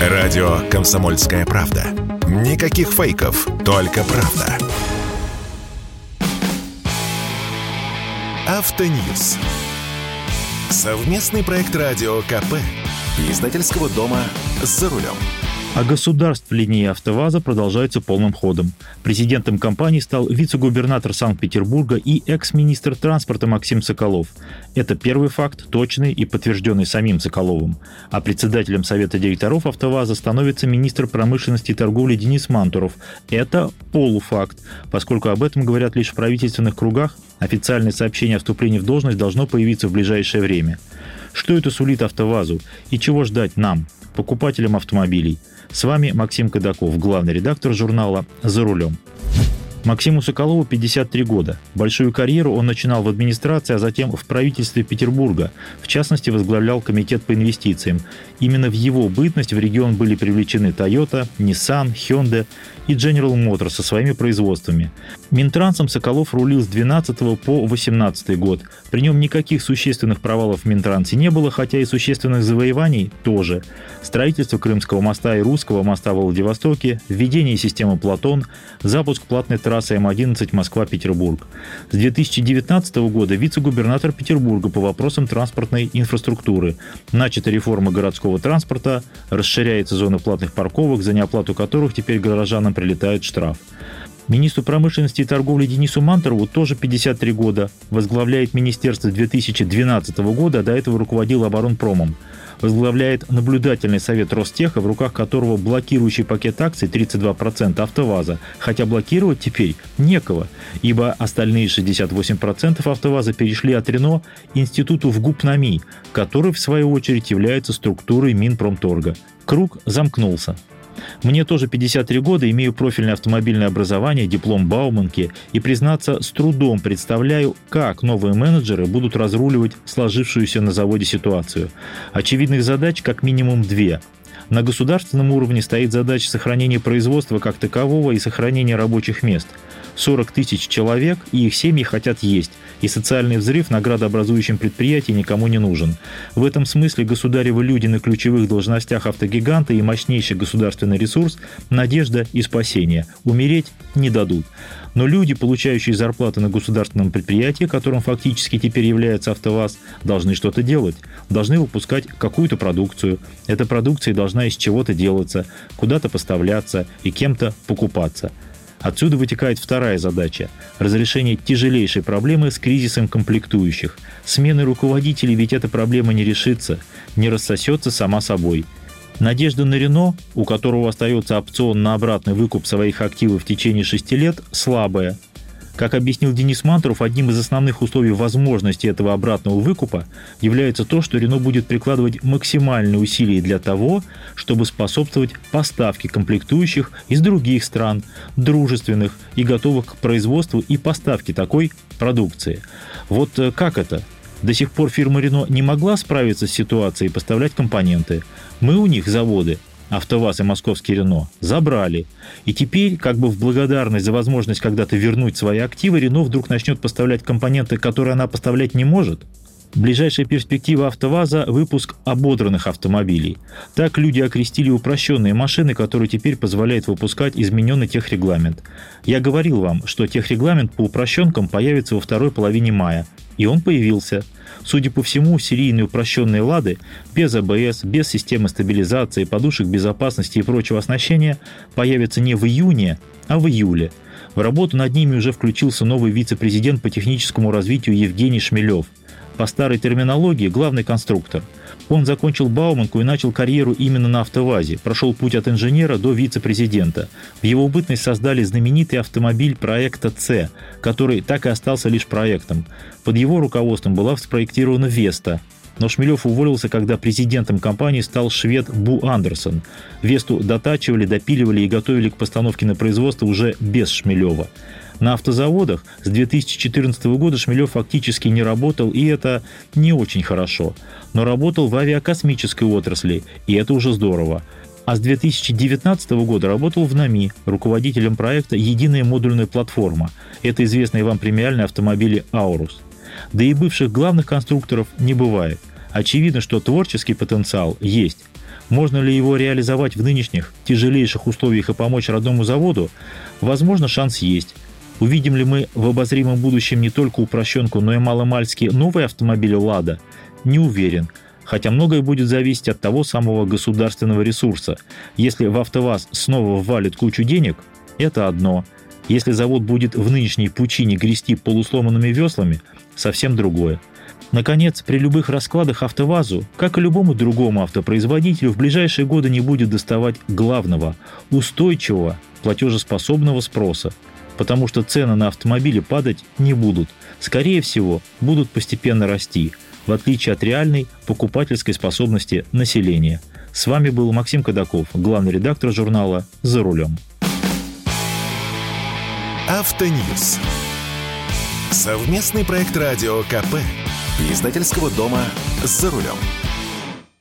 Радио «Комсомольская правда». Никаких фейков, только правда. Автоньюз. Совместный проект радио КП. Издательского дома «За рулем». А государств линии «АвтоВАЗа» продолжается полным ходом. Президентом компании стал вице-губернатор Санкт-Петербурга и экс-министр транспорта Максим Соколов. Это первый факт, точный и подтвержденный самим Соколовым. А председателем Совета директоров «АвтоВАЗа» становится министр промышленности и торговли Денис Мантуров. Это полуфакт, поскольку об этом говорят лишь в правительственных кругах, официальное сообщение о вступлении в должность должно появиться в ближайшее время. Что это сулит «АвтоВАЗу» и чего ждать нам, покупателям автомобилей – с вами Максим Кадаков, главный редактор журнала «За рулем». Максиму Соколову 53 года. Большую карьеру он начинал в администрации, а затем в правительстве Петербурга. В частности, возглавлял комитет по инвестициям. Именно в его бытность в регион были привлечены Toyota, Nissan, Hyundai и General Motors со своими производствами. Минтрансом Соколов рулил с 12 по 18 год. При нем никаких существенных провалов в Минтрансе не было, хотя и существенных завоеваний тоже. Строительство Крымского моста и Русского моста в Владивостоке, введение системы Платон, запуск платной трассы М11 Москва-Петербург. С 2019 года вице-губернатор Петербурга по вопросам транспортной инфраструктуры. Начата реформа городского транспорта, расширяется зона платных парковок, за неоплату которых теперь горожанам прилетает штраф. Министру промышленности и торговли Денису Мантерову тоже 53 года. Возглавляет министерство 2012 года, а до этого руководил оборонпромом возглавляет наблюдательный совет Ростеха, в руках которого блокирующий пакет акций 32% АвтоВАЗа, хотя блокировать теперь некого, ибо остальные 68% АвтоВАЗа перешли от Рено Институту в ГУПНАМИ, который в свою очередь является структурой Минпромторга. Круг замкнулся. Мне тоже 53 года, имею профильное автомобильное образование, диплом Бауманки и, признаться, с трудом представляю, как новые менеджеры будут разруливать сложившуюся на заводе ситуацию. Очевидных задач как минимум две – на государственном уровне стоит задача сохранения производства как такового и сохранения рабочих мест. 40 тысяч человек и их семьи хотят есть, и социальный взрыв на градообразующем никому не нужен. В этом смысле государевы люди на ключевых должностях автогиганта и мощнейший государственный ресурс – надежда и спасение. Умереть не дадут. Но люди, получающие зарплаты на государственном предприятии, которым фактически теперь является АвтоВАЗ, должны что-то делать, должны выпускать какую-то продукцию. Эта продукция должна из чего-то делаться, куда-то поставляться и кем-то покупаться. Отсюда вытекает вторая задача – разрешение тяжелейшей проблемы с кризисом комплектующих. Смены руководителей ведь эта проблема не решится, не рассосется сама собой – Надежда на Рено, у которого остается опцион на обратный выкуп своих активов в течение шести лет, слабая. Как объяснил Денис Мантуров, одним из основных условий возможности этого обратного выкупа является то, что Рено будет прикладывать максимальные усилия для того, чтобы способствовать поставке комплектующих из других стран, дружественных и готовых к производству и поставке такой продукции. Вот э, как это? До сих пор фирма Рено не могла справиться с ситуацией и поставлять компоненты. Мы у них заводы, АвтоВАЗ и Московский Рено, забрали. И теперь, как бы в благодарность за возможность когда-то вернуть свои активы, Рено вдруг начнет поставлять компоненты, которые она поставлять не может. Ближайшая перспектива АвтоВАЗа – выпуск ободранных автомобилей. Так люди окрестили упрощенные машины, которые теперь позволяют выпускать измененный техрегламент. Я говорил вам, что техрегламент по упрощенкам появится во второй половине мая. И он появился. Судя по всему, серийные упрощенные «Лады» без АБС, без системы стабилизации, подушек безопасности и прочего оснащения появятся не в июне, а в июле. В работу над ними уже включился новый вице-президент по техническому развитию Евгений Шмелев – по старой терминологии главный конструктор. Он закончил Бауманку и начал карьеру именно на «АвтоВАЗе», прошел путь от инженера до вице-президента. В его бытность создали знаменитый автомобиль проекта «С», который так и остался лишь проектом. Под его руководством была спроектирована «Веста», но Шмелев уволился, когда президентом компании стал швед Бу Андерсон. Весту дотачивали, допиливали и готовили к постановке на производство уже без Шмелева. На автозаводах с 2014 года Шмелев фактически не работал, и это не очень хорошо. Но работал в авиакосмической отрасли, и это уже здорово. А с 2019 года работал в НАМИ, руководителем проекта «Единая модульная платформа». Это известные вам премиальные автомобили «Аурус». Да и бывших главных конструкторов не бывает. Очевидно, что творческий потенциал есть. Можно ли его реализовать в нынешних тяжелейших условиях и помочь родному заводу? Возможно, шанс есть. Увидим ли мы в обозримом будущем не только упрощенку, но и маломальски новые автомобили «Лада»? Не уверен. Хотя многое будет зависеть от того самого государственного ресурса. Если в АвтоВАЗ снова ввалит кучу денег, это одно. Если завод будет в нынешней пучине грести полусломанными веслами, совсем другое. Наконец, при любых раскладах АвтоВАЗу, как и любому другому автопроизводителю, в ближайшие годы не будет доставать главного – устойчивого, платежеспособного спроса. Потому что цены на автомобили падать не будут. Скорее всего, будут постепенно расти, в отличие от реальной покупательской способности населения. С вами был Максим Кадаков, главный редактор журнала «За рулем». Автоньюз. Совместный проект радио КП. Издательского дома «За рулем».